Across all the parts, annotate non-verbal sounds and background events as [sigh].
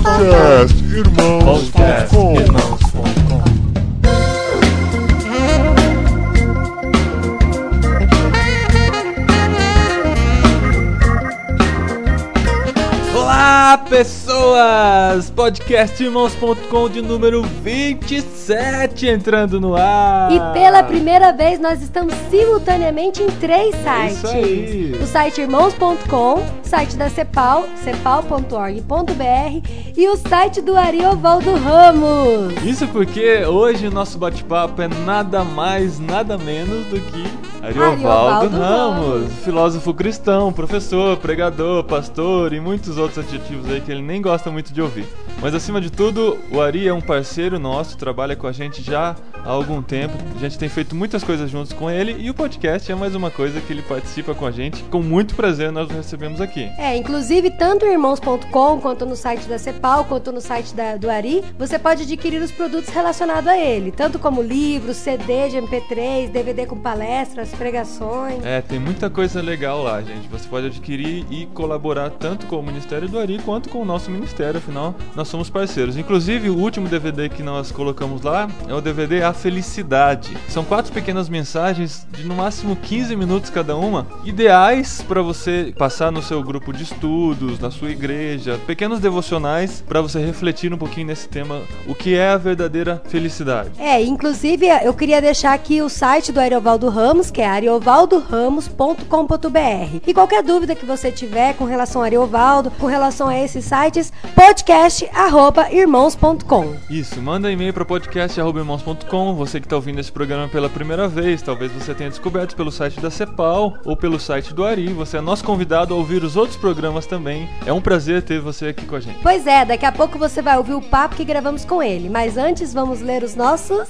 Podcast Irmãos.com Irmãos.com Olá, pessoas! Podcast Irmãos.com de número 27 entrando no ar. E pela primeira vez nós estamos simultaneamente em três sites. Isso aí. O site irmãos.com, site da Cepal, cepal.org.br e o site do Ariovaldo Ramos. Isso porque hoje o nosso bate-papo é nada mais, nada menos do que Ariovaldo Ariovaldo Ramos, Ramos. filósofo cristão, professor, pregador, pastor e muitos outros adjetivos aí que ele nem gosta muito de ouvir. Mas acima de tudo, o Ari é um parceiro nosso, trabalha com a gente já há algum tempo. A gente tem feito muitas coisas juntos com ele e o podcast é mais uma coisa que ele participa com a gente. Com muito prazer nós o recebemos aqui. É, inclusive tanto no irmãos.com quanto no site da Cepal, quanto no site da, do Ari, você pode adquirir os produtos relacionados a ele, tanto como livros, CD de MP3, DVD com palestras, pregações. É, tem muita coisa legal lá, gente. Você pode adquirir e colaborar tanto com o Ministério do Ari quanto com o nosso ministério, afinal, nós somos parceiros. Inclusive, o último DVD que nós colocamos lá é o DVD A Felicidade. São quatro pequenas mensagens de no máximo 15 minutos cada uma, ideais para você passar no seu grupo de estudos, na sua igreja, pequenos devocionais para você refletir um pouquinho nesse tema, o que é a verdadeira felicidade. É, inclusive eu queria deixar aqui o site do Ariovaldo Ramos, que é ariovaldoramos.com.br. E qualquer dúvida que você tiver com relação a Ariovaldo, com relação a sites, podcast@irmãos.com. Isso, manda e-mail para podcast.irmãos.com. Você que está ouvindo esse programa pela primeira vez, talvez você tenha descoberto pelo site da Cepal ou pelo site do Ari. Você é nosso convidado a ouvir os outros programas também. É um prazer ter você aqui com a gente. Pois é, daqui a pouco você vai ouvir o papo que gravamos com ele. Mas antes vamos ler os nossos.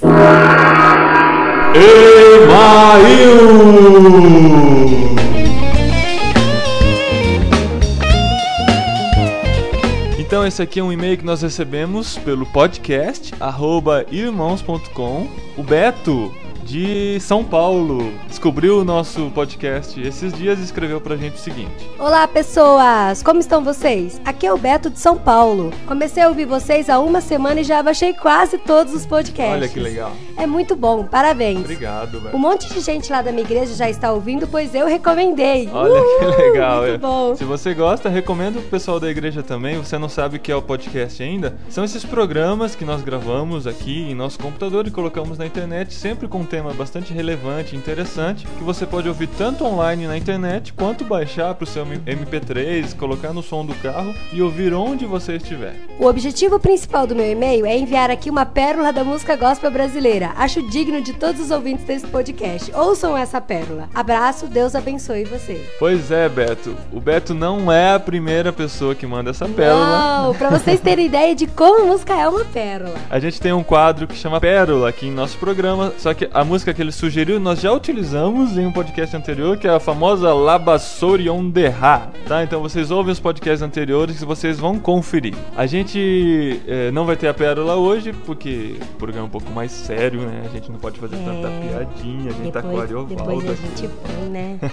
Então esse aqui é um e-mail que nós recebemos pelo podcast arroba irmãos.com. O Beto de São Paulo descobriu o nosso podcast esses dias e escreveu pra gente o seguinte. Olá, pessoas! Como estão vocês? Aqui é o Beto de São Paulo. Comecei a ouvir vocês há uma semana e já baixei quase todos os podcasts. Olha que legal. É muito bom, parabéns. Obrigado, Beto. Um monte de gente lá da minha igreja já está ouvindo, pois eu recomendei. Olha que [laughs] legal. Muito é. bom. Se você gosta, recomendo pro pessoal da igreja também. Você não sabe o que é o podcast ainda? São esses programas que nós gravamos aqui em nosso computador e colocamos na internet, sempre com tema bastante relevante e interessante, que você pode ouvir tanto online na internet, quanto baixar pro seu MP3, colocar no som do carro e ouvir onde você estiver. O objetivo principal do meu e-mail é enviar aqui uma pérola da música gospel brasileira. Acho digno de todos os ouvintes desse podcast. Ouçam essa pérola. Abraço, Deus abençoe você. Pois é, Beto. O Beto não é a primeira pessoa que manda essa pérola. Não, pra vocês terem ideia de como a música é uma pérola. A gente tem um quadro que chama Pérola aqui em nosso programa, só que a música que ele sugeriu nós já utilizamos em um podcast anterior, que é a famosa Labassorion Derra, tá? Então vocês ouvem os podcasts anteriores que vocês vão conferir. A gente eh, não vai ter a Pérola hoje, porque o programa é um pouco mais sério, né? A gente não pode fazer tanta piadinha, a gente tá com o Ariovaldo É, depois a gente põe, né? [laughs]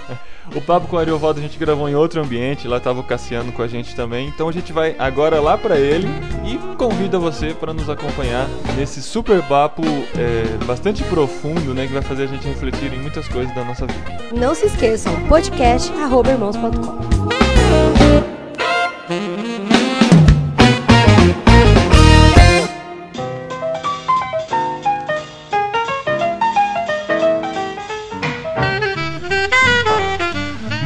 O papo com o Ariovaldo a gente gravou em outro ambiente, lá tava o Cassiano com a gente também. Então a gente vai agora lá pra ele e convida você para nos acompanhar nesse super papo é, bastante profundo, né, que vai fazer a gente refletir em muitas coisas da nossa vida. Não se esqueçam, podcast@irmãos.com.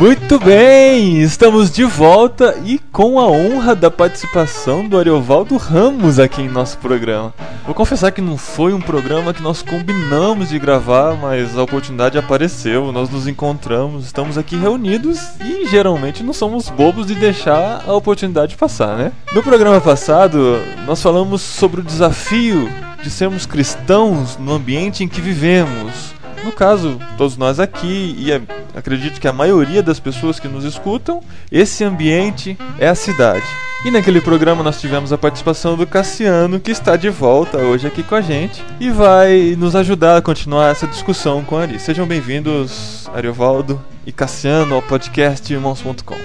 Muito bem, estamos de volta e com a honra da participação do Ariovaldo Ramos aqui em nosso programa. Vou confessar que não foi um programa que nós combinamos de gravar, mas a oportunidade apareceu, nós nos encontramos, estamos aqui reunidos e geralmente não somos bobos de deixar a oportunidade passar, né? No programa passado, nós falamos sobre o desafio de sermos cristãos no ambiente em que vivemos. No caso, todos nós aqui, e a- acredito que a maioria das pessoas que nos escutam, esse ambiente é a cidade. E naquele programa nós tivemos a participação do Cassiano, que está de volta hoje aqui com a gente e vai nos ajudar a continuar essa discussão com a Ari. Sejam bem-vindos, Ariovaldo e Cassiano, ao podcast Irmãos.com.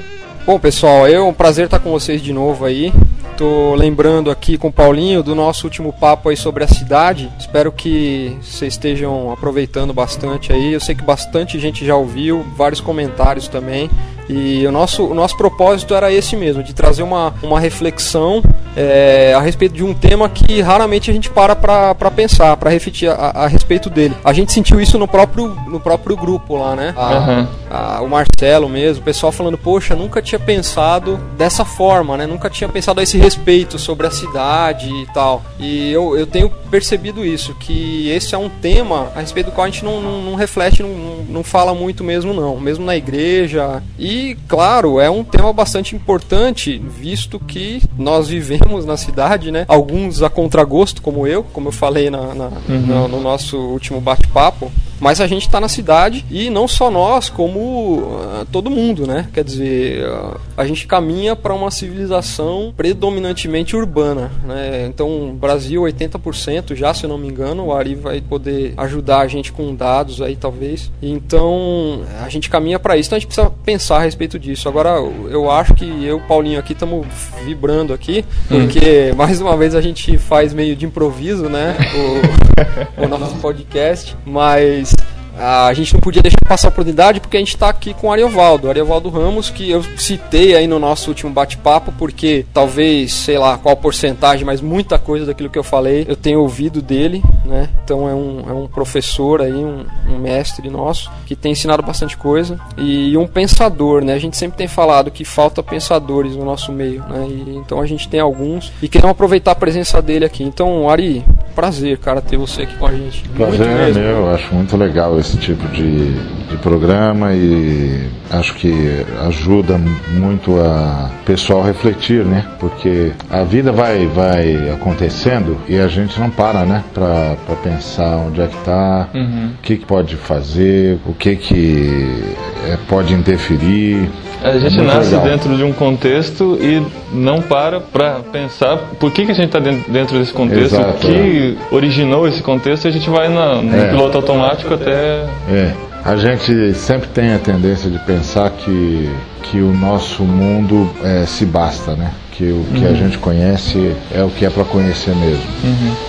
Bom, pessoal, é um prazer estar com vocês de novo aí. Tô lembrando aqui com o Paulinho do nosso último papo aí sobre a cidade. Espero que vocês estejam aproveitando bastante aí. Eu sei que bastante gente já ouviu, vários comentários também. E o nosso, o nosso propósito era esse mesmo, de trazer uma, uma reflexão é, a respeito de um tema que raramente a gente para para pensar, para refletir a, a, respeito dele. A gente sentiu isso no próprio, no próprio grupo lá, né? A, Uhum. a- o Marcelo mesmo, o pessoal falando, poxa, nunca tinha pensado dessa forma, né? Nunca tinha pensado a esse respeito sobre a cidade e tal. E eu, eu tenho percebido isso, que esse é um tema a respeito do qual a gente não, não, não reflete, não, não, não fala muito mesmo, não. Mesmo na igreja. E, claro, é um tema bastante importante, visto que nós vivemos na cidade, né? Alguns a contragosto, como eu, como eu falei na, na- no, no nosso último bate-papo. Mas a gente está na cidade e não só nós, como ah, todo mundo, né? Quer dizer, ah, a gente caminha para uma civilização predominantemente urbana, né? Então, Brasil 80% já, se eu não me engano, o Ari vai poder ajudar a gente com dados aí talvez. Então, a gente caminha para isso, então a gente precisa pensar a respeito disso. Agora, eu acho que eu, e o Paulinho aqui estamos vibrando aqui, porque [laughs] mais uma vez a gente faz meio de improviso, né? O, [laughs] [laughs] o nosso podcast, mas a gente não podia deixar passar a oportunidade porque a gente está aqui com o Ariovaldo, Ariovaldo Ramos, que eu citei aí no nosso último bate-papo, porque talvez, sei lá qual porcentagem, mas muita coisa daquilo que eu falei eu tenho ouvido dele, né? Então é um, é um professor aí, um, um mestre nosso, que tem ensinado bastante coisa e um pensador, né? A gente sempre tem falado que falta pensadores no nosso meio, né? E, então a gente tem alguns e queremos aproveitar a presença dele aqui. Então, Ari, prazer, cara, ter você aqui com a gente. Prazer Muito é mesmo. meu, eu acho muito legal esse tipo de, de programa e acho que ajuda muito a pessoal refletir, né? Porque a vida vai, vai acontecendo e a gente não para, né? Pra pensar onde é que tá, Uhum. o que, que pode fazer, o que que é, pode interferir. A gente É nasce legal. dentro de um contexto e não para para pensar por que, que a gente está dentro desse contexto, Exato, o que originou esse contexto, e a gente vai na, no É. piloto automático até. É, a gente sempre tem a tendência de pensar que, que o nosso mundo é, se basta, né? Que o que a gente conhece é o que é para conhecer mesmo.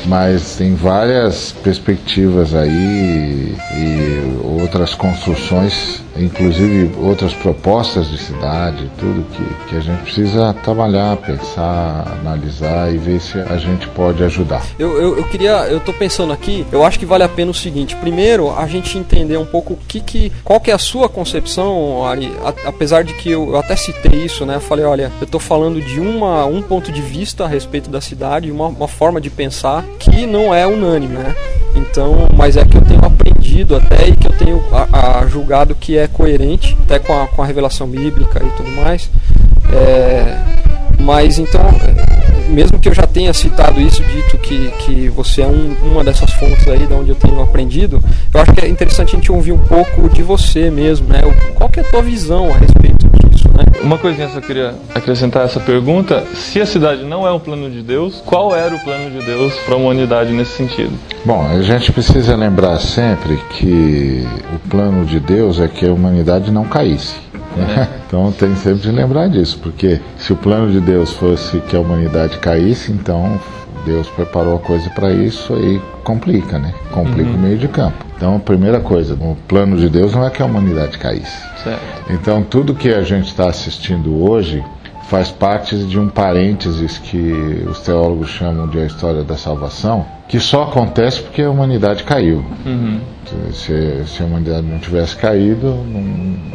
Mas tem várias perspectivas aí e outras construções, inclusive outras propostas de cidade, tudo que, que a gente precisa trabalhar, pensar, analisar e ver se a gente pode ajudar. Eu, eu, eu queria, eu tô pensando aqui, eu acho que vale a pena o seguinte, primeiro a gente entender um pouco o que que, qual que é a sua concepção, Ari, a- apesar de que eu, eu até citei isso, né, eu falei, olha, eu tô falando de uma, um ponto de vista a respeito da cidade, uma, uma forma de pensar que não é unânime, né, então, mas é que eu tenho aprendido até e que eu tenho a, a julgado que é coerente, até com a, com a revelação bíblica e tudo mais, é, mas então, mesmo que eu já tenha citado isso, dito que, que você é um- uma dessas fontes aí de onde eu tenho aprendido, eu acho que é interessante a gente ouvir um pouco de você mesmo, né? Qual que é a tua visão a respeito né? Uma coisinha só queria acrescentar essa pergunta: se a cidade não é um plano de Deus, qual era o plano de Deus para a humanidade nesse sentido? Bom, a gente precisa lembrar sempre que o plano de Deus é que a humanidade não caísse. né? [laughs] Então tem sempre de lembrar disso, porque se o plano de Deus fosse que a humanidade caísse, então Deus preparou a coisa para isso e complica, né? Complica o meio de campo. Então, a primeira coisa, o plano de Deus não é que a humanidade caísse. Certo. Então, tudo que a gente está assistindo hoje faz parte de um parênteses que os teólogos chamam de a história da salvação, que só acontece porque a humanidade caiu. Se, se a humanidade não tivesse caído, não,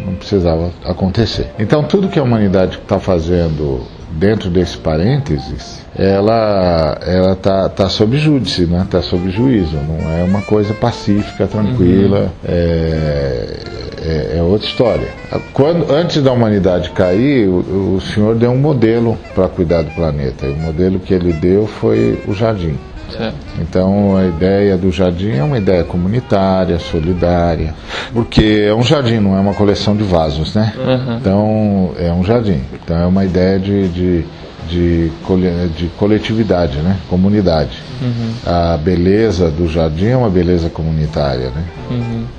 não precisava acontecer. Então, tudo que a humanidade está fazendo dentro desse parênteses, ela ela tá, tá sob júdice, né? Está sob juízo. Não é uma coisa pacífica, tranquila. É, é, é outra história. Quando, antes da humanidade cair, o, o Senhor deu um modelo para cuidar do planeta. E o modelo que ele deu foi o jardim. Certo. Então a ideia do jardim é uma ideia comunitária, solidária, porque é um jardim, não é uma coleção de vasos, né? Então é um jardim. Então é uma ideia de, de, de, de coletividade, né? Comunidade. A beleza do jardim é uma beleza comunitária, né?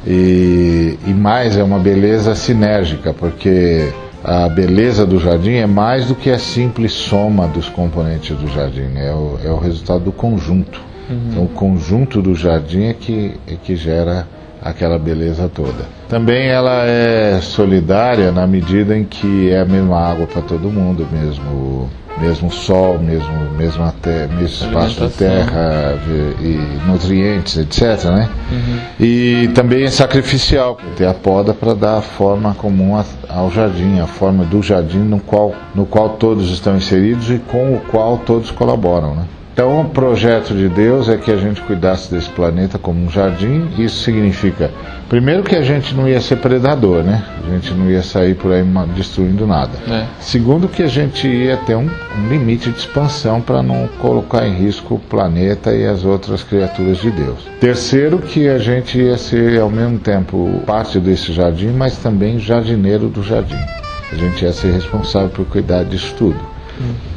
E, e mais é uma beleza sinérgica, porque a beleza do jardim é mais do que a simples soma dos componentes do jardim, né? é, o, é o resultado do conjunto. Uhum. Então, o conjunto do jardim é que, é que gera aquela beleza toda. Também ela é solidária na medida em que é a mesma água para todo mundo, mesmo mesmo sol, mesmo mesmo, até, mesmo espaço da terra e nutrientes, etc. Né? Uhum. E também é sacrificial, tem a poda para dar a forma comum ao jardim, a forma do jardim no qual, no qual todos estão inseridos e com o qual todos colaboram. Né? Então, o projeto de Deus é que a gente cuidasse desse planeta como um jardim. Isso significa, primeiro, que a gente não ia ser predador, né? A gente não ia sair por aí destruindo nada. É. Segundo, que a gente ia ter um, um limite de expansão para não colocar em risco o planeta e as outras criaturas de Deus. Terceiro, que a gente ia ser, ao mesmo tempo, parte desse jardim, mas também jardineiro do jardim. A gente ia ser responsável por cuidar disso tudo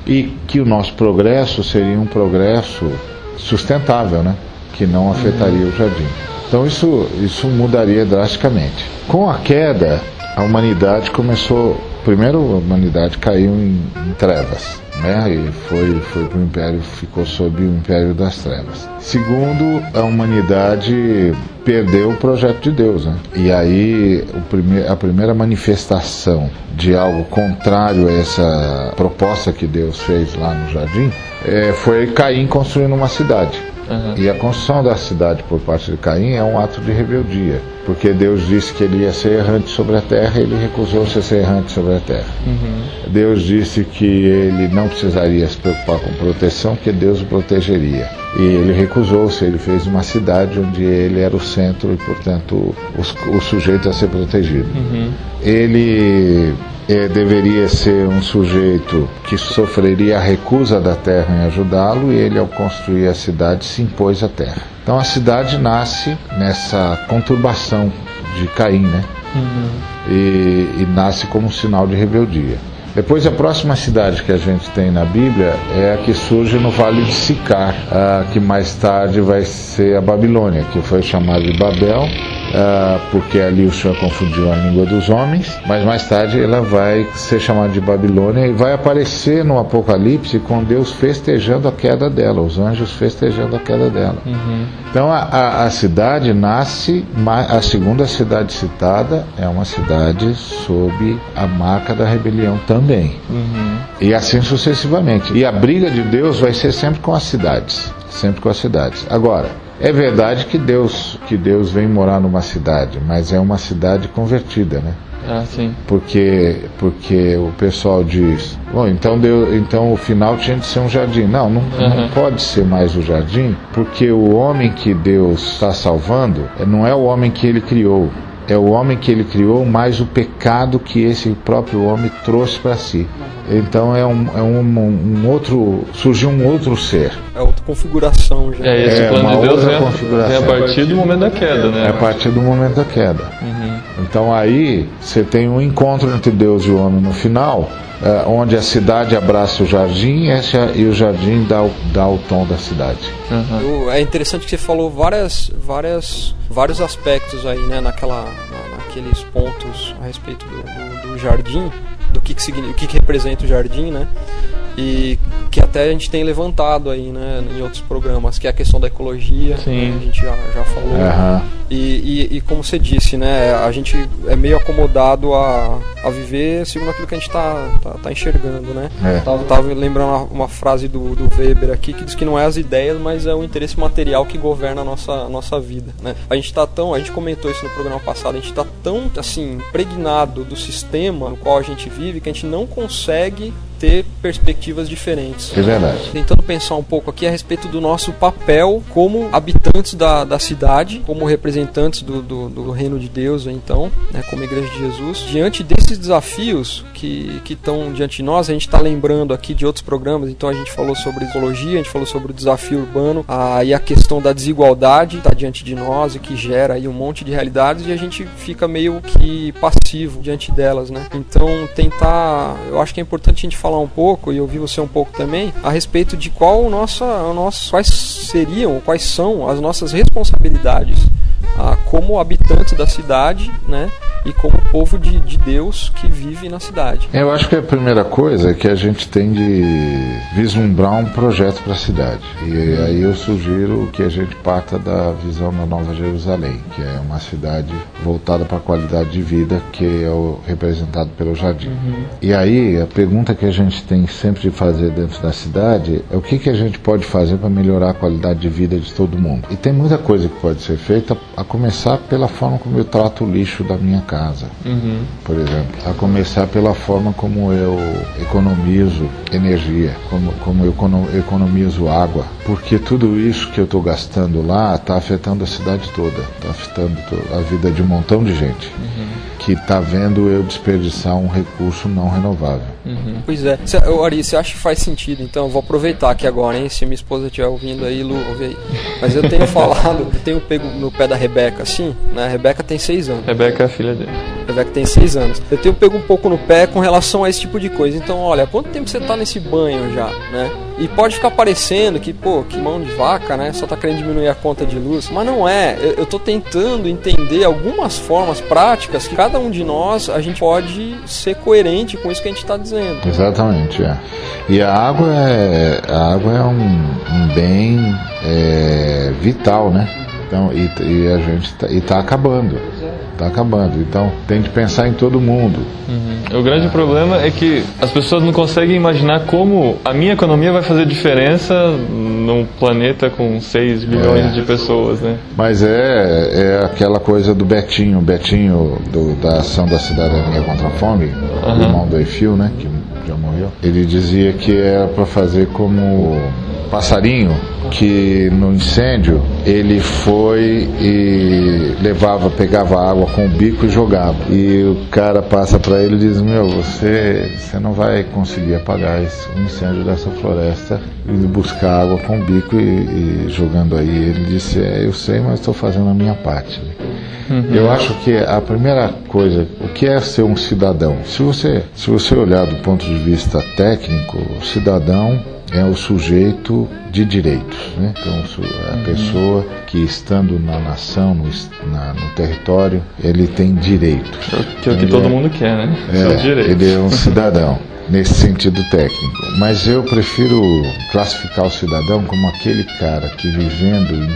e que o nosso progresso seria um progresso sustentável, né? que não afetaria o jardim. Então isso, isso mudaria drasticamente. Com a queda, a humanidade começou. Primeiro, a humanidade caiu em, em trevas né? E foi foi para o império, ficou sob o império das trevas. Segundo, a humanidade perdeu o projeto de Deus, né? E aí o prime a primeira manifestação de algo contrário a essa proposta que Deus fez lá no jardim é, foi Caim construindo uma cidade. Uhum. E a construção da cidade por parte de Caim é um ato de rebeldia, porque Deus disse que ele ia ser errante sobre a terra e ele recusou-se a ser errante sobre a terra. Uhum. Deus disse que ele não precisaria se preocupar com proteção, que Deus o protegeria. E ele recusou-se, ele fez uma cidade onde ele era o centro e, portanto, o, o sujeito a ser protegido. Uhum. Ele é, deveria ser um sujeito que sofreria a recusa da terra em ajudá-lo, e ele, ao construir a cidade, se impôs à terra. Então a cidade nasce nessa conturbação de Caim, né? Uhum. E, e nasce como um sinal de rebeldia. Depois, a próxima cidade que a gente tem na Bíblia é a que surge no Vale de Sicar, que mais tarde vai ser a Babilônia, que foi chamada de Babel, Uh, porque ali o Senhor confundiu a língua dos homens, mas mais tarde ela vai ser chamada de Babilônia e vai aparecer no Apocalipse com Deus festejando a queda dela, os anjos festejando a queda dela. Uhum. Então a, a, a, cidade nasce, a segunda cidade citada é uma cidade sob a marca da rebelião também. Uhum. E assim sucessivamente. E a briga de Deus vai ser sempre com as cidades, sempre com as cidades. Agora, é verdade que Deus, que Deus vem morar numa cidade, mas é uma cidade convertida, né? Ah, sim. Porque, porque o pessoal diz, bom, então, então o final tinha de ser um jardim. Não, não, uhum. não pode ser mais o jardim, porque o homem que Deus está salvando não é o homem que ele criou, é o homem que ele criou, mais o pecado que esse próprio homem trouxe para si. Então é um, é um, um, outro. surgiu um outro ser. É outra configuração já. É, esse é, plano de Deus é, configuração. é a partir do momento da queda, né? É a partir do momento da queda. Uhum. Então aí você tem um encontro entre Deus e o homem no final, onde a cidade abraça o jardim e o jardim dá o, dá o tom da cidade. Uhum. É interessante que você falou várias, várias, vários aspectos aí, né, naquela, na, naqueles pontos a respeito do, do, do jardim do que, que, o que, que representa o jardim, né? E que até a gente tem levantado aí, né, em outros programas, que é a questão da ecologia, Sim. Né, a gente já, já falou. Uhum. E, e, e, como você disse, né, a gente é meio acomodado a, a viver segundo aquilo que a gente está tá, tá, enxergando, né? É. Tava, tava lembrando uma, frase do, do Weber aqui que diz que não é as ideias, mas é o interesse material que governa a nossa, a nossa vida, né? A gente está tão, a gente comentou isso no programa passado, a gente está tão, assim, impregnado do sistema no qual a gente vive que a gente não consegue ter perspectivas diferentes. É verdade. Tentando pensar um pouco aqui a respeito do nosso papel como habitantes da, da cidade, como representantes do, do, do reino de Deus, então, né, como Igreja de Jesus. Diante desses desafios que estão diante de nós, a gente está lembrando aqui de outros programas, então a gente falou sobre ecologia, a gente falou sobre o desafio urbano, a, e a questão da desigualdade está diante de nós e que gera aí um monte de realidades e a gente fica meio que passivo diante delas, né? Então tentar, eu acho que é importante a gente falar falar um pouco, e ouvir você um pouco também, a respeito de qual nossa, nossa, quais seriam, quais são as nossas responsabilidades ah, como habitantes da cidade, né? E como povo de, de Deus que vive na cidade. Eu acho que a primeira coisa é que a gente tem de vislumbrar um projeto para a cidade. E aí eu sugiro que a gente parta da visão da Nova Jerusalém, que é uma cidade voltada para a qualidade de vida, que é o representado pelo jardim. Uhum. E aí a pergunta que a gente tem sempre de fazer dentro da cidade é o que, que a gente pode fazer para melhorar a qualidade de vida de todo mundo. E tem muita coisa que pode ser feita, a começar pela forma como eu trato o lixo da minha casa, uhum. por exemplo. A começar pela forma como eu economizo energia, como, como eu economizo água. Porque tudo isso que eu estou gastando lá está afetando a cidade toda, está afetando a vida de um montão de gente. Uhum que está vendo eu desperdiçar um recurso não renovável. Uhum. Pois é. Cê, Ari, você acha que faz sentido? Então eu vou aproveitar aqui agora, hein? Se minha esposa estiver ouvindo aí, Lu, ouve aí. Mas eu tenho [laughs] falado, eu tenho pego no pé da Rebeca, assim, né? A Rebeca tem seis anos. Rebeca é a filha dele. Rebeca tem seis anos. Eu tenho pego um pouco no pé com relação a esse tipo de coisa. Então, olha, quanto tempo você está nesse banho já, né? E pode ficar parecendo que, pô, que mão de vaca, né? Só tá querendo diminuir a conta de luz. Mas não é. Eu, eu tô tentando entender algumas formas práticas que cada um de nós a gente pode ser coerente com isso que a gente está dizendo. Exatamente, é. E a água é, a água é um, um bem é, vital, né? Então, e, e a gente tá, e tá acabando está acabando. Então tem que pensar em todo mundo. Uhum. O grande é. problema é que as pessoas não conseguem imaginar como a minha economia vai fazer diferença num planeta com 6 bilhões é. de pessoas, né? Mas é, é aquela coisa do Betinho, Betinho do, da ação da cidadania contra a fome, uhum. o irmão do Eiffel, né? Que já morreu. Ele dizia que era para fazer como passarinho que no incêndio ele foi e levava, pegava água com o bico e jogava. E o cara passa para ele e diz: Meu, você, você não vai conseguir apagar esse, incêndio dessa floresta e buscar água com o bico e, e jogando aí. Ele disse: É, eu sei, mas estou fazendo a minha parte. Uhum. Eu acho que a primeira coisa, o que é ser um cidadão? Se você, se você olhar do ponto de vista técnico, o cidadão é o sujeito de direitos. Né? Então, a uhum. pessoa que estando na nação, no, na, no território, ele tem direitos. Que é o que todo é, mundo quer, né? É, ele é um cidadão. [laughs] nesse sentido técnico. Mas eu prefiro classificar o cidadão como aquele cara que vivendo em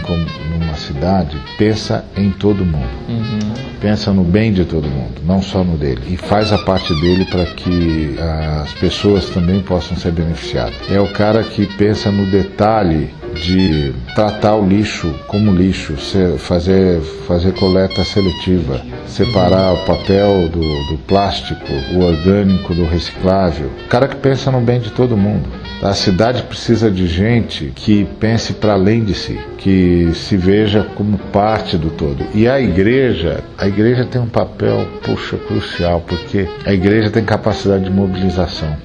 numa cidade pensa em todo mundo. Uhum. Pensa no bem de todo mundo, não só no dele. E faz a parte dele para que as pessoas também possam ser beneficiadas. É o cara que pensa no detalhe de tratar o lixo como lixo, fazer, fazer coleta seletiva, separar o papel do, do plástico, o orgânico do reciclável. Cara que pensa no bem de todo mundo. A cidade precisa de gente que pense para além de si, que se veja como parte do todo. E a igreja, a igreja tem um papel, puxa, crucial, porque a igreja tem capacidade de mobilização.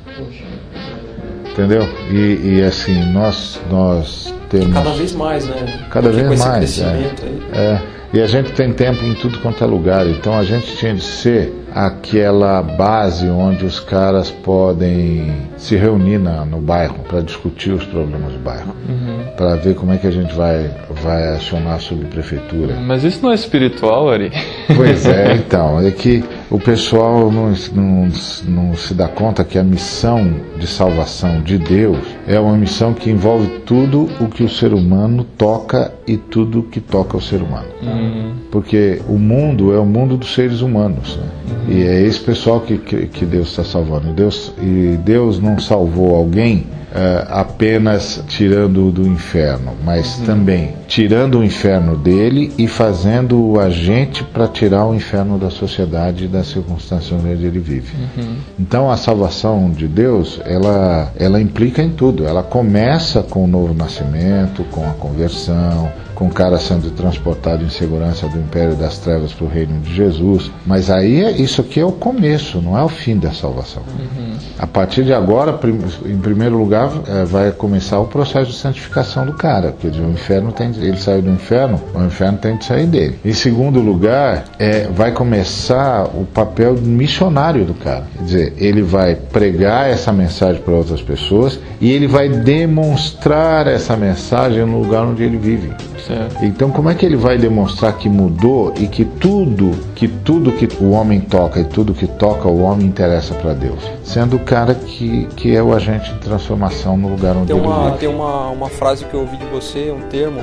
Entendeu? E, e assim, nós, nós temos. Cada vez mais, né? Cada vez mais. É. é. E a gente tem tempo em tudo quanto é lugar. Então a gente tinha de ser aquela base onde os caras podem se reunir na, no bairro para discutir os problemas do bairro, uhum. para ver como é que a gente vai, vai acionar a subprefeitura. Mas isso não é espiritual, Ari? Pois é, [laughs] então. É que o pessoal não, não, não se dá conta que a missão de salvação de Deus é uma missão que envolve tudo o que o ser humano toca e tudo que toca o ser humano. Uhum. Porque o mundo é o mundo dos seres humanos. Né? Uhum. E é esse pessoal que, que, que Deus está salvando. Deus, e Deus não salvou alguém uh, apenas tirando do inferno, mas uhum. também tirando o inferno dele e fazendo o agente para tirar o inferno da sociedade e das circunstâncias onde ele vive. Uhum. Então a salvação de Deus, ela, ela implica em tudo. Ela começa com o novo nascimento, com a conversão, com o cara sendo transportado em segurança do império das trevas para o reino de Jesus. Mas aí é, isso aqui é o começo, não é o fim da salvação. Uhum. A partir de agora, em primeiro lugar, é, vai começar o processo de santificação do cara, porque o inferno tem, ele saiu do inferno, o inferno tem de sair dele. Em segundo lugar, é, vai começar o papel missionário do cara. Quer dizer, ele vai pregar essa mensagem para outras pessoas e ele vai demonstrar essa mensagem no lugar onde ele vive. Certo. Então, como é que ele vai demonstrar que mudou e que tudo, que tudo que o homem toca e tudo que toca o homem interessa para Deus? Sendo o cara que, que é o agente de transformação no lugar onde tem uma, ele vive. Tem uma, uma frase que eu ouvi de você, um termo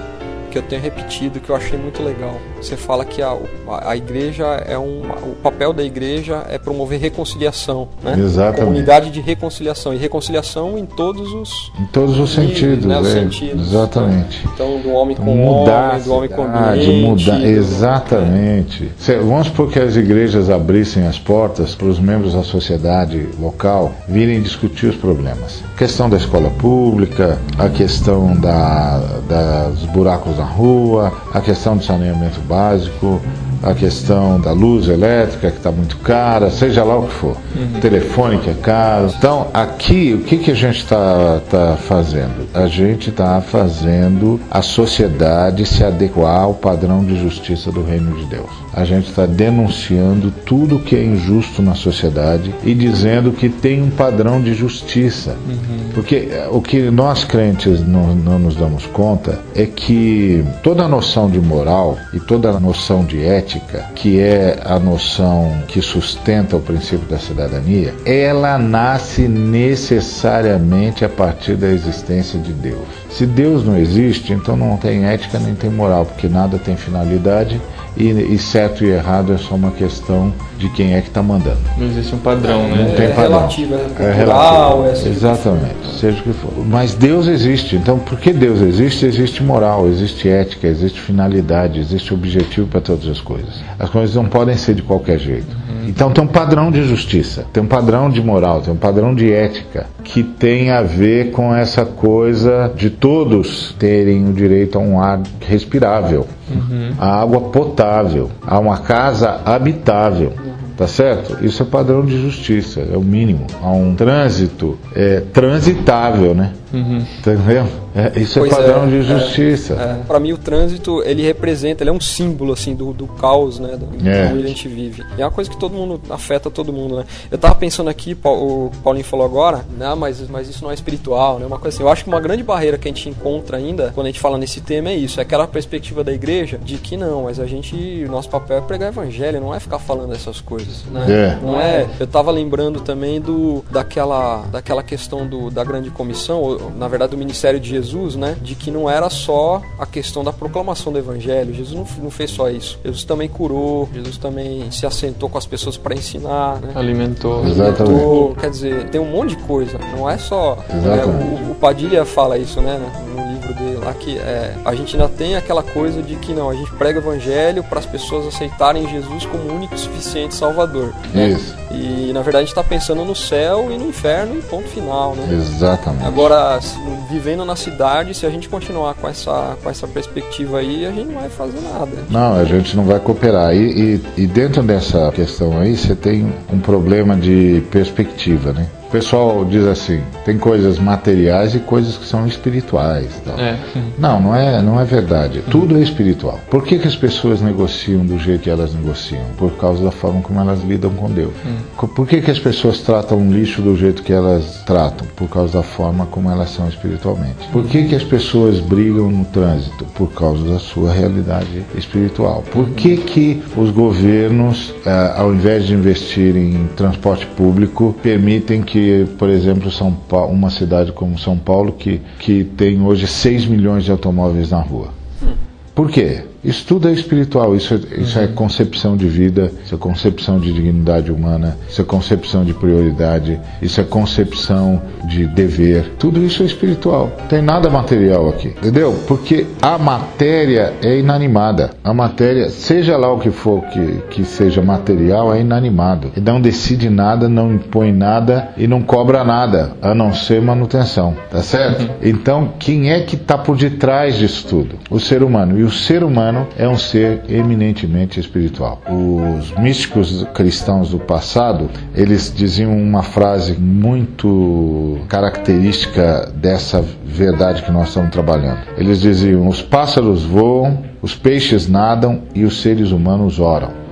que eu tenho repetido que eu achei muito legal. Você fala que a, a igreja é um. O papel da igreja é promover reconciliação, né? Exatamente. Comunidade de reconciliação. E reconciliação em todos os. Em todos os níveis, sentidos, né? Os é, sentidos, Exatamente. Né? Então, do homem com mudar homem, do homem com ambiente. mudar, exatamente. Vamos supor que as igrejas abrissem as portas para os membros da sociedade local virem discutir os problemas. A questão da escola pública, a questão da, das buracos na rua, a questão do saneamento básico, a questão da luz elétrica que está muito cara, seja lá o que for. Telefone que é caro. Então, aqui, o que, que a gente está tá fazendo? A gente está fazendo a sociedade se adequar ao padrão de justiça do reino de Deus. A gente está denunciando tudo que é injusto na sociedade e dizendo que tem um padrão de justiça. Porque eh, o que nós crentes não, não nos damos conta é que toda a noção de moral e toda a noção de ética, que é a noção que sustenta o princípio da cidadania, ela nasce necessariamente a partir da existência de Deus. Se Deus não existe, então não tem ética nem tem moral, porque nada tem finalidade e, e certo e errado é só uma questão de quem é que está mandando. Não existe um padrão, Não né? tem é padrão. relativo, é É cultural, relativo. é assim que Exatamente, seja o que for. Mas Deus existe. Então, porque Deus existe, existe moral, existe ética, existe finalidade, existe objetivo para todas as coisas. As coisas não podem ser de qualquer jeito. Então tem um padrão de justiça, tem um padrão de moral, tem um padrão de ética que tem a ver com essa coisa de todos terem o direito a um ar respirável, a água potável, a uma casa habitável. Tá certo? Isso é padrão de justiça, é o mínimo. Há um trânsito é, transitável, né? Tá vendo? É, isso Pois é padrão é, de é, justiça. É, para mim o trânsito ele representa, ele é um símbolo assim do, do caos, né, do, É. onde a gente vive. E é uma coisa que todo mundo afeta todo mundo, né? Eu tava pensando aqui, o Paulinho falou agora, né, mas mas isso não é espiritual, né? Uma coisa assim. Eu acho que uma grande barreira que a gente encontra ainda quando a gente fala nesse tema é isso, é aquela perspectiva da igreja de que não, mas a gente, o nosso papel é pregar o evangelho, não é ficar falando essas coisas, né? É. Não é. Eu tava lembrando também do daquela daquela questão do, da grande comissão, ou, na verdade do ministério de Jesus, né? De que não era só a questão da proclamação do evangelho. Jesus não, não fez só isso. Jesus também curou, Jesus também se assentou com as pessoas para ensinar, né? Alimentou. Exatamente. Alimentou, Quer dizer, tem um monte de coisa. Não é só. Exatamente. né, o, o Padilha fala isso, né? Livro dele lá que é, a gente ainda tem aquela coisa de que não, a gente prega o evangelho para as pessoas aceitarem Jesus como o único e suficiente Salvador. né? Isso. E na verdade a gente está pensando no céu e no inferno e ponto final, né? Exatamente. Agora, vivendo na cidade, se a gente continuar com essa, com essa perspectiva aí, a gente não vai fazer nada. Não, a gente não vai cooperar. E, e, e dentro dessa questão aí, você tem um problema de perspectiva, né? O pessoal diz assim, tem coisas materiais e coisas que são espirituais. Tal. É. Não, não é, não é verdade. Tudo é espiritual. Por que, que as pessoas negociam do jeito que elas negociam? Por causa da forma como elas lidam com Deus. Co- Por que, que as pessoas tratam o lixo do jeito que elas tratam? Por causa da forma como elas são espiritualmente. Por que, que as pessoas brigam no trânsito? Por causa da sua realidade espiritual. Por que, que os governos, ah, ao invés de investirem em transporte público, permitem que, por exemplo, São Paulo, uma cidade como São Paulo, que, que tem hoje 6 milhões de automóveis na rua? Por quê? Isso tudo é espiritual, isso, é- isso é concepção de vida, isso é concepção de dignidade humana, isso é concepção de prioridade, isso é concepção de dever. Tudo isso é espiritual. Não tem nada material aqui, entendeu? Porque a matéria é inanimada. A matéria, seja lá o que for que, que seja material, é inanimado. E não decide nada, não impõe nada e não cobra nada, a não ser manutenção. Tá certo? Então, quem é que está por detrás disso tudo? O ser humano. E o ser humano é um ser eminentemente espiritual. Os místicos cristãos do passado, eles diziam uma frase muito característica dessa verdade que nós estamos trabalhando. Eles diziam: os pássaros voam, os peixes nadam e os seres humanos oram.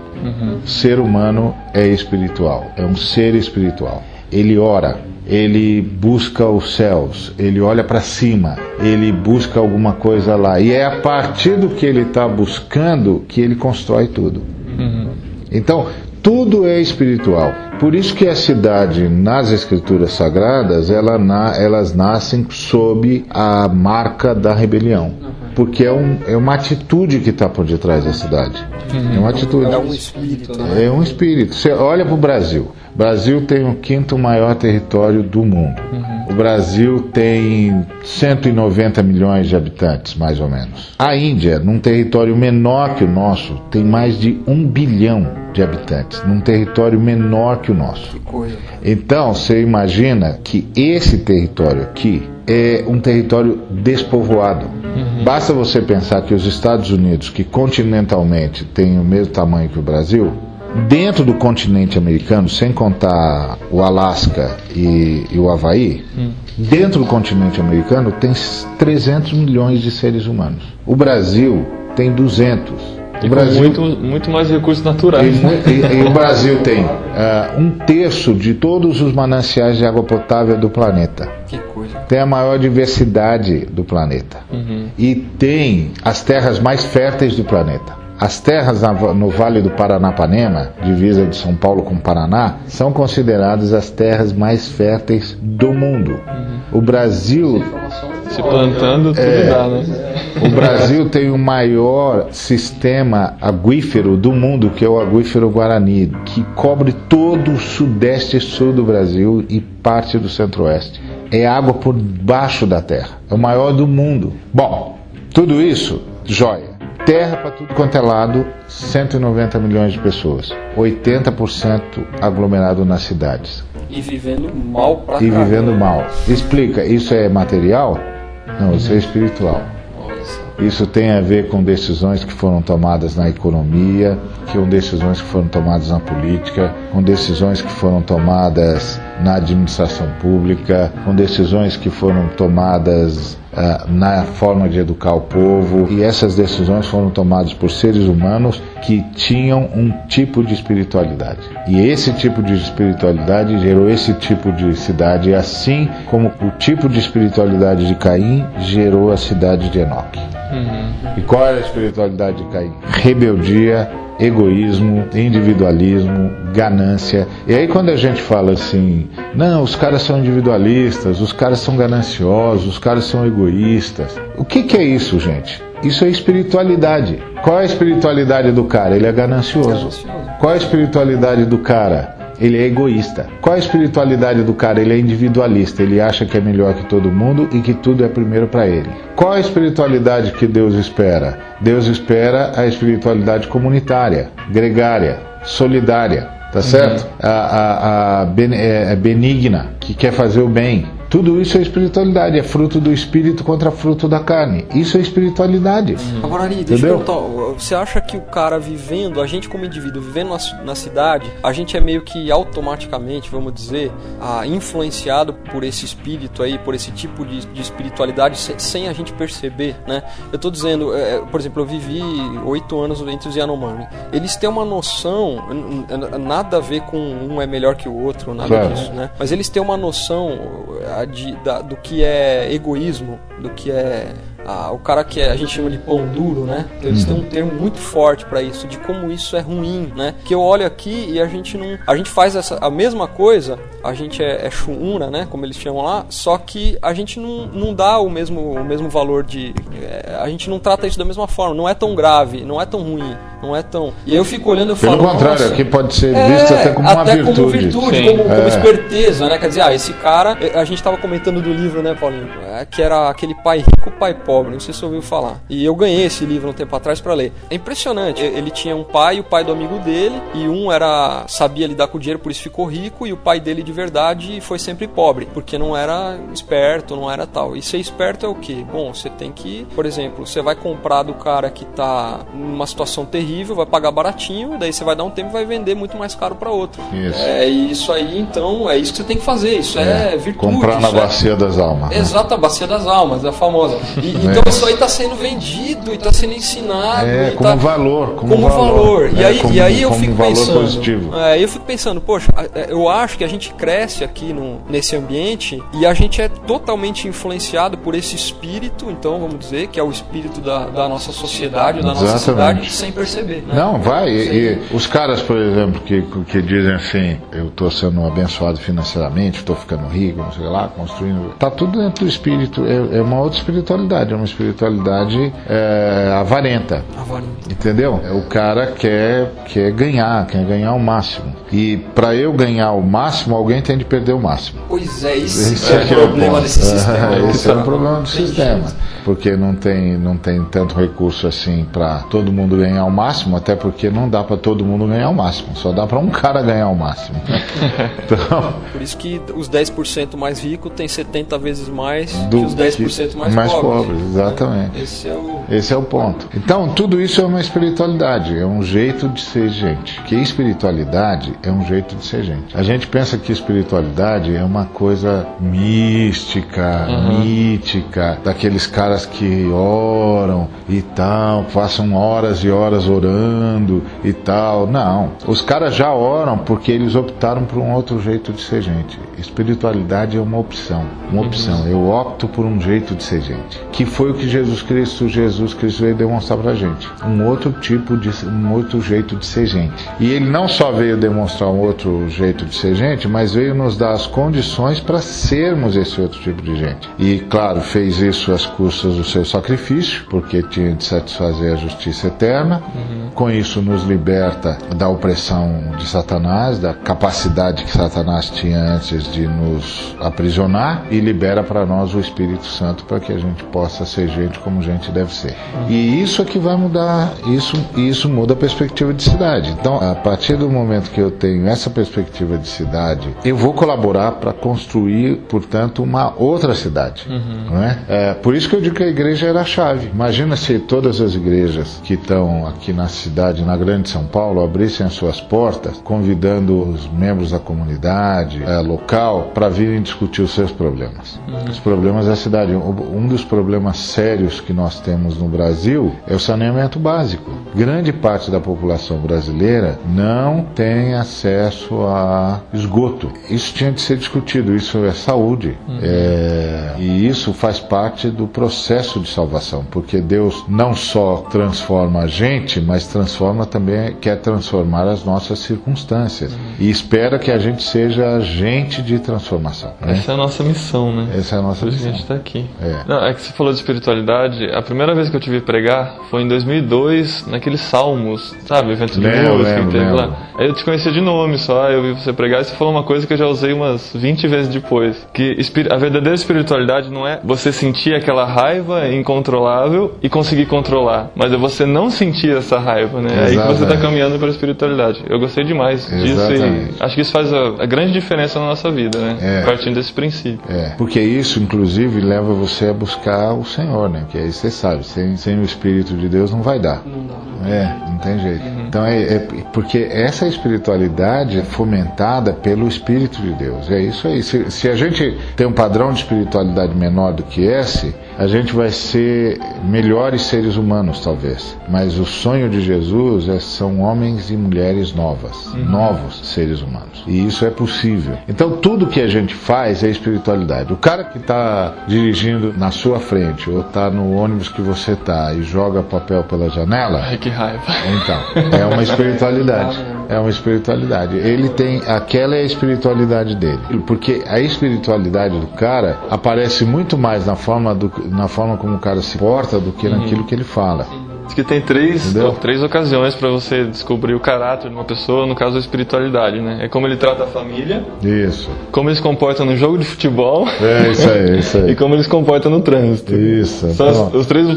O ser humano é espiritual, é um ser espiritual. ele ora, ele busca os céus, ele olha para cima, ele busca alguma coisa lá. E é a partir do que ele está buscando que ele constrói tudo. Uhum. Então, tudo é espiritual. Por isso que a cidade, nas escrituras sagradas, ela na, elas nascem sob a marca da rebelião. Porque é, um, é uma atitude que está por detrás da cidade. É uma atitude. É um espírito, né? É um espírito. Você olha para o Brasil. Brasil tem o quinto maior território do mundo. Uhum. O Brasil tem 190 milhões de habitantes, mais ou menos. A Índia, num território menor que o nosso, tem mais de um bilhão de habitantes, num território menor que o nosso. Que coisa. Então, você imagina que esse território aqui é um território despovoado. Uhum. Basta você pensar que os Estados Unidos, que continentalmente tem o mesmo tamanho que o Brasil, Dentro do continente americano, sem contar o Alasca e, e o Havaí, hum. dentro do continente americano tem 300 milhões de seres humanos. O Brasil tem 200. O Brasil, muito, muito mais recursos naturais. E, e, e o Brasil tem uh, um terço de todos os mananciais de água potável do planeta. Que coisa. Tem a maior diversidade do planeta. Uhum. E tem as terras mais férteis do planeta. As terras no Vale do Paranapanema, divisa de São Paulo com Paraná, são consideradas as terras mais férteis do mundo. O Brasil. Se plantando, tudo é, dá, né? O Brasil tem o maior sistema aguífero do mundo, que é o aguífero Guarani, que cobre todo o sudeste e sul do Brasil e parte do centro-oeste. É água por baixo da terra. É o maior do mundo. Bom, tudo isso, joia terra para tudo quanto é lado, 190 milhões de pessoas, 80% aglomerado nas cidades. E vivendo mal pra E vivendo mal. Explica, isso é material? Não, isso é espiritual. Isso tem a ver com decisões que foram tomadas na economia, com decisões que foram tomadas na política, com decisões que foram tomadas na administração pública, com decisões que foram tomadas uh, na forma de educar o povo. E essas decisões foram tomadas por seres humanos que tinham um tipo de espiritualidade. E esse tipo de espiritualidade gerou esse tipo de cidade, assim como o tipo de espiritualidade de Caim gerou a cidade de Enoque. Uhum. E qual era a espiritualidade de Caim? Rebeldia, egoísmo, individualismo, ganância. E aí quando a gente fala assim, não, os caras são individualistas, os caras são gananciosos, os caras são egoístas. O que, que é isso, gente? Isso é espiritualidade. Qual é a espiritualidade do cara? Ele é ganancioso. Qual é a espiritualidade do cara? Ele é egoísta. Qual a espiritualidade do cara? Ele é individualista, ele acha que é melhor que todo mundo e que tudo é primeiro para ele. Qual a espiritualidade que Deus espera? Deus espera a espiritualidade comunitária, gregária, solidária, tá certo? Uhum. A, a, a é, é benigna, que quer fazer o bem. Tudo isso é espiritualidade, é fruto do espírito contra fruto da carne. Isso é espiritualidade. Agora, Ari, deixa Entendeu? eu perguntar, você acha que o cara vivendo, a gente como indivíduo, vivendo na, na cidade, a gente é meio que automaticamente, vamos dizer, ah, influenciado por esse espírito aí, por esse tipo de, de espiritualidade, sem, sem, a gente perceber, né? Eu tô dizendo, é, por exemplo, eu vivi oito anos entre os Yanomami. Eles têm uma noção, nada a ver com um é melhor que o outro, nada claro. disso, né? Mas eles têm uma noção de, da, do que é egoísmo, do que é ah, o cara que é, a gente chama de pão duro, né? Eles têm um termo muito forte para isso, de como isso é ruim, né? Que eu olho aqui e a gente não. A gente faz essa, a mesma coisa, a gente é, é shuna, né? Como eles chamam lá, só que a gente não, não dá o mesmo, o mesmo valor de. É, a gente não trata isso da mesma forma, não é tão grave, não é tão ruim, não é tão. E eu fico olhando e falo. Pelo contrário, aqui pode ser visto é, até como até uma virtude. Como virtude, como, como, esperteza, né? Quer dizer, ah, esse cara. A gente tava comentando do livro, né, Paulinho? É, que era aquele pai rico, pai pobre, não sei se você ouviu falar. E eu ganhei esse livro um tempo atrás para ler. É impressionante. Ele tinha um pai, o pai do amigo dele, e um era sabia lidar com o dinheiro, por isso ficou rico, e o pai dele de verdade foi sempre pobre, porque não era esperto, não era tal. E ser esperto é o quê? Bom, você tem que, por exemplo, você vai comprar do cara que tá numa situação terrível vai pagar baratinho, daí você vai dar um tempo e vai vender muito mais caro para outro. Isso. É isso aí, então, é isso que você tem que fazer. Isso é, virtude. Comprar na é- bacia das almas. né? Exato, a bacia das almas, a famosa. E- então isso aí está sendo vendido e está sendo ensinado. É, como tá- valor. Como, como valor. E É, aí, como- e aí eu fico valor pensando. positivo. É, eu fico pensando, poxa, é, eu acho que a gente cresce aqui no, nesse ambiente e a gente é totalmente influenciado por esse espírito, então vamos dizer, que é o espírito da, da nossa sociedade, da nossa Exatamente. cidade, sem perceber. Né? Não, vai. E, e os caras, por exemplo, que, que dizem assim, eu estou sendo abençoado financeiramente, estou ficando rico, não sei lá, construindo. Tá tudo dentro do espírito. É, é uma outra espiritualidade, é uma espiritualidade é, avarenta. Entendeu? É, O cara quer, quer ganhar, quer ganhar o máximo. E para eu ganhar o máximo, alguém tem de perder o máximo. Pois é, esse, Esse é o aqui problema desse sistema. Esse é o problema do Tem sistema. Porque não tem, não tem tanto recurso assim para todo mundo ganhar o máximo, até porque não dá para todo mundo ganhar o máximo, só dá para um [laughs] cara ganhar o máximo. [laughs] Então, Por isso que os 10% mais ricos têm 70 vezes mais do que os 10% mais, mais pobres. pobres, exatamente. Esse é o. Esse é o ponto. Então, tudo isso é uma espiritualidade, é um jeito de ser gente. Que espiritualidade é um jeito de ser gente. A gente pensa que espiritualidade é uma coisa mística, mítica, daqueles caras que oram e tal, passam horas e horas orando e tal. Não. Os caras já oram porque eles optaram por um outro jeito de ser gente. Espiritualidade é uma opção, uma opção. Eu opto por um jeito de ser gente, que foi o que Jesus Cristo, Jesus Cristo veio demonstrar pra gente, um outro tipo de, um outro jeito de ser gente. E ele não só veio demonstrar um outro jeito de ser gente, mas veio nos dar as condições para sermos esse outro tipo de gente. E claro, fez isso às custas do seu sacrifício, porque tinha de satisfazer a justiça eterna. Com isso nos liberta da opressão de Satanás, da capacidade que Satanás tinha antes de nos aprisionar e libera para nós o Espírito Santo para que a gente possa ser gente como gente deve ser. E isso é que vai mudar, isso, isso muda a perspectiva de cidade. Então, a partir do momento que eu tenho essa perspectiva de cidade, eu vou colaborar para construir, portanto, uma outra cidade. Não é? É, por isso que eu digo que a igreja era a chave. Imagina se todas as igrejas que estão aqui na cidade, na grande São Paulo, abrissem as suas portas, convidando os membros da comunidade é, local para virem discutir os seus problemas. Os problemas da cidade. Um dos problemas sérios que nós temos no Brasil é o saneamento básico. Grande parte da população brasileira não tem acesso a esgoto. Isso tinha de ser discutido. Isso é saúde. É, e isso faz parte do processo de salvação, porque Deus não só transforma a gente, mas transforma também, quer transformar as nossas circunstâncias. E espera que a gente seja agente de transformação. né? Essa é a nossa missão, né? Essa é a nossa Por que a missão. gente tá aqui. É. Não, é que você falou de espiritualidade. A primeira vez que eu te vi pregar foi em 2002, naqueles Salmos, sabe? Evento de Lembro, música que lembro, teve lá. Aí eu te conhecia de nome só, eu vi você pregar e você falou uma coisa que eu já usei umas 20 vezes depois. Que a verdadeira espiritualidade não é você sentir aquela raiva incontrolável e conseguir controlar, mas é você não sentir essa raiva, né? É aí que você tá Exatamente. caminhando para a espiritualidade. Eu gostei demais disso Exatamente. e acho que isso faz a, a grande diferença na nossa vida, né? É. Partindo desse princípio. É, porque isso, inclusive, leva você a buscar o Senhor, né? Que aí você sabe, sem, sem o Espírito de Deus não vai dar. Não dá. É, não tem jeito. Então é, é porque essa espiritualidade é fomentada pelo Espírito de Deus. É isso aí. Se, se a gente tem um padrão de espiritualidade menor do que esse, a gente vai ser melhores seres humanos, talvez. Mas o sonho de Jesus é, são homens e mulheres novas, novos seres humanos. E isso é possível. Então tudo que a gente faz é espiritualidade. O cara que está dirigindo na sua frente ou está no ônibus que você está e joga papel pela janela, Ai, que raiva. então, é uma [laughs] espiritualidade. É uma espiritualidade. Ele tem. Aquela é a espiritualidade dele. Porque a espiritualidade do cara aparece muito mais na forma, do, na forma como o cara se porta do que naquilo que ele fala. Diz que tem três, ó, três ocasiões para você descobrir o caráter de uma pessoa, no caso a espiritualidade, né? É como ele trata a família, Isso. como ele se comporta no jogo de futebol É isso aí, [laughs] isso e aí. como ele se comporta no trânsito. Isso. São as, Então, os três,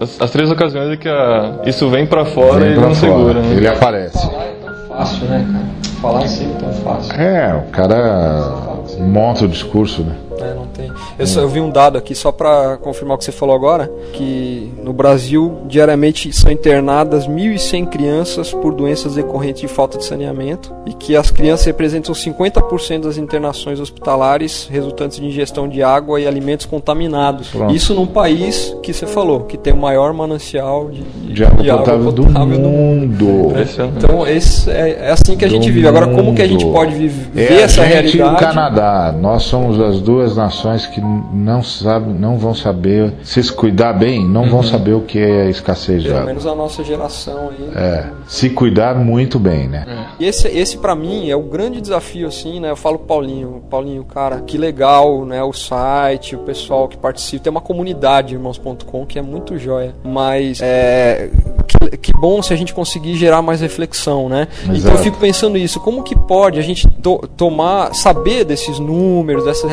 as, as três ocasiões em que a- isso vem pra fora e vem ele pra não fora. segura, né? Ele aparece. Falar é tão fácil, né, cara? Falar é sempre tão fácil. É, o cara monta o discurso, né? É, não tem. Eu, só, eu vi um dado aqui só para confirmar o que você falou agora, que no Brasil diariamente são internadas 1.100 crianças por doenças decorrentes de falta de saneamento e que as crianças representam 50% das internações hospitalares resultantes de ingestão de água e alimentos contaminados. Pronto. Isso num país que você falou, que tem o maior manancial de, De água potável do mundo. Impressionante. Então esse é, é assim que a gente Do vive. Agora como que a gente mundo. pode viver É a essa gente e o realidade? Canadá. Nós somos as duas nações que não sabe, não vão saber se se cuidar bem, não vão saber o que é escassez de Pelo água. menos a nossa geração aí. É, se cuidar muito bem, né? E esse, esse para mim é o grande desafio, assim, né? Eu falo pro Paulinho, Paulinho, cara, que legal, né? O site, o pessoal que participa, tem uma comunidade, irmãos.com, que é muito joia. Mas é. Que, que bom se a gente conseguir gerar mais reflexão, né? Então Exato. eu fico pensando isso, como que pode a gente to- tomar, saber desses números, dessas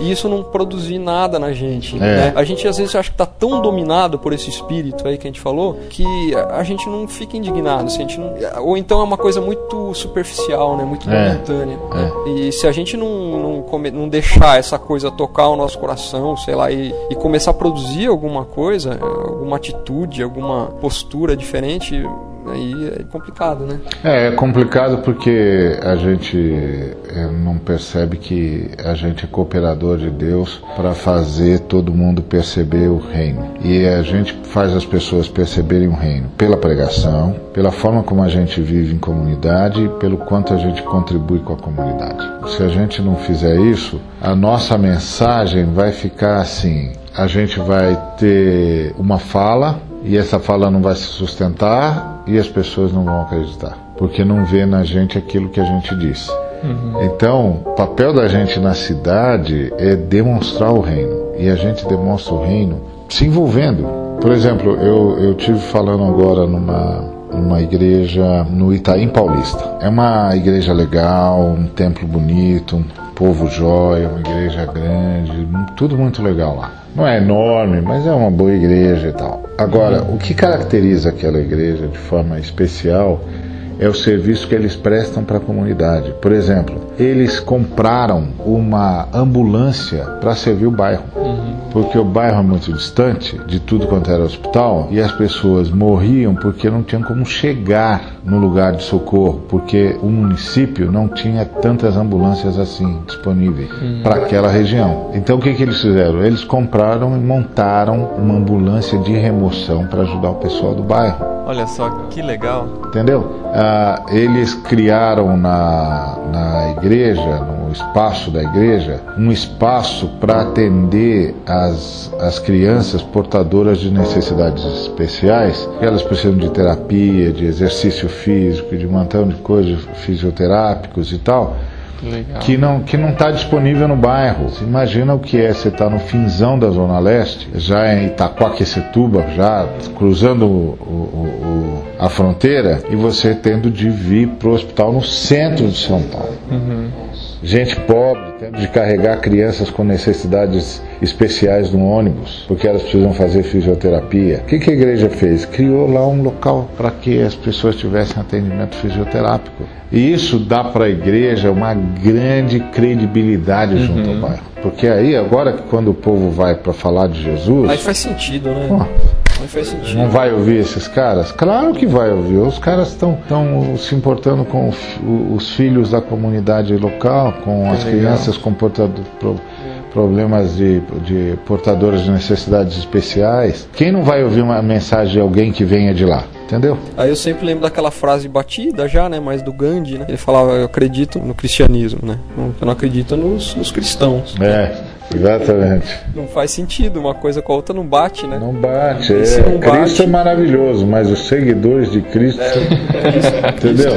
e isso não produzir nada na gente, É. né? A gente às vezes acha que tá tão dominado por esse espírito aí que a gente falou, que a gente não fica indignado, assim, a gente não- ou então é uma coisa muito superficial, né? Muito É. momentânea. né? E se a gente não, não, come- não deixar essa coisa tocar o nosso coração, sei lá, e, e começar a produzir alguma coisa, alguma atitude, alguma postura diferente, aí é complicado, né? É, é complicado porque a gente é, não percebe que a gente é cooperador de Deus para fazer todo mundo perceber o reino. E a gente faz as pessoas perceberem o reino pela pregação, pela forma como a gente vive em comunidade e pelo quanto a gente contribui com a comunidade. Se a gente não fizer isso, a nossa mensagem vai ficar assim: a gente vai ter uma fala e essa fala não vai se sustentar e as pessoas não vão acreditar, porque não vê na gente aquilo que a gente disse. Então, o papel da gente na cidade é demonstrar o reino. E a gente demonstra o reino se envolvendo. Por exemplo, eu, eu tive falando agora numa, numa igreja no Itaim Paulista. É uma igreja legal, um templo bonito, um povo jóia, uma igreja grande, tudo muito legal lá. Não é enorme, mas é uma boa igreja e tal. Agora, o que caracteriza aquela igreja de forma especial é o serviço que eles prestam para a comunidade. Por exemplo, eles compraram uma ambulância para servir o bairro, porque o bairro é muito distante de tudo quanto era hospital e as pessoas morriam porque não tinham como chegar no lugar de socorro, porque o município não tinha tantas ambulâncias assim disponíveis para aquela região. Então o que, que eles fizeram? Eles compraram e montaram uma ambulância de remoção para ajudar o pessoal do bairro. Olha só que legal. Entendeu? Ah, eles criaram na, na igreja, no espaço da igreja, um espaço para atender as, as crianças portadoras de necessidades especiais, elas precisam de terapia, de exercício físico, de um montão de coisas fisioterápicos e tal Legal. que não que não está disponível no bairro. Você imagina o que é você estar no finzão da Zona Leste, já em Itaquaquecetuba, já cruzando o- o- o- a fronteira, e você tendo de vir para o hospital no centro de São Paulo. Gente pobre tendo de carregar crianças com necessidades especiais no ônibus, porque elas precisam fazer fisioterapia. O que, que a igreja fez? Criou lá um local para que as pessoas tivessem atendimento fisioterápico. E isso dá para a igreja uma grande credibilidade junto ao bairro. Porque aí, agora que quando o povo vai para falar de Jesus, Aí faz sentido, né? Faz sentido. não vai ouvir esses caras? Claro que vai ouvir. Os caras estão se importando com os filhos da comunidade local, com as legal. crianças com problemas de, de portadoras de necessidades especiais. Quem não vai ouvir uma mensagem de alguém que venha de lá? Entendeu? Aí eu sempre lembro daquela frase batida já, né? Mas do Gandhi, né? Ele falava, eu acredito no cristianismo, né? Eu não acredito nos, nos cristãos. É, exatamente. Não faz sentido, uma coisa com a outra não bate, né? Não bate. É, não bate- Cristo é maravilhoso, mas os seguidores de Cristo. Entendeu?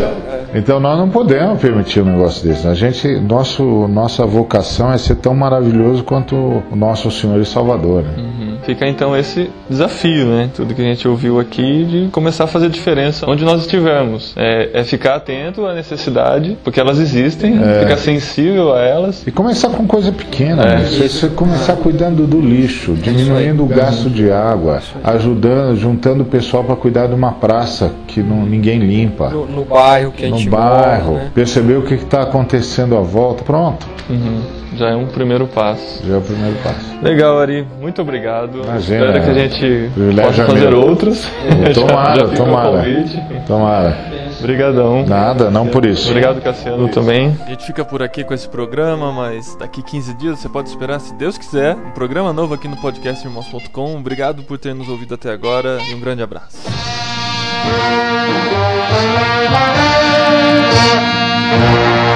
Então nós não podemos permitir um negócio desse. A gente, nosso, nossa vocação é ser tão maravilhoso quanto o nosso Senhor e Salvador. Né? Uhum. Fica então esse desafio, né? Tudo que a gente ouviu aqui de começar a fazer diferença onde nós estivermos. É, é ficar atento à necessidade, porque elas existem, ficar sensível a elas. E começar com coisa pequena, É. né? Você- você começar cuidando do lixo, diminuindo o gasto de água, ajudando, juntando o pessoal para cuidar de uma praça que não, ninguém limpa. No, no bairro que a no gente bairro, mora, né? perceber o que está acontecendo à volta, pronto. Uhum. Já é um primeiro passo. Já é o primeiro passo. Legal, Ari. Muito obrigado. Imagina, Espero que a gente possa é fazer meu. outros. [laughs] Tomara, Já o tomara. Tomara. Obrigadão. Nada, não por isso. Obrigado, Cassiano, também. A gente fica por aqui com esse programa, mas daqui 15 dias você pode esperar, se Deus quiser, um programa novo aqui no podcast irmãos.com. Obrigado por ter nos ouvido até agora e um grande abraço. You.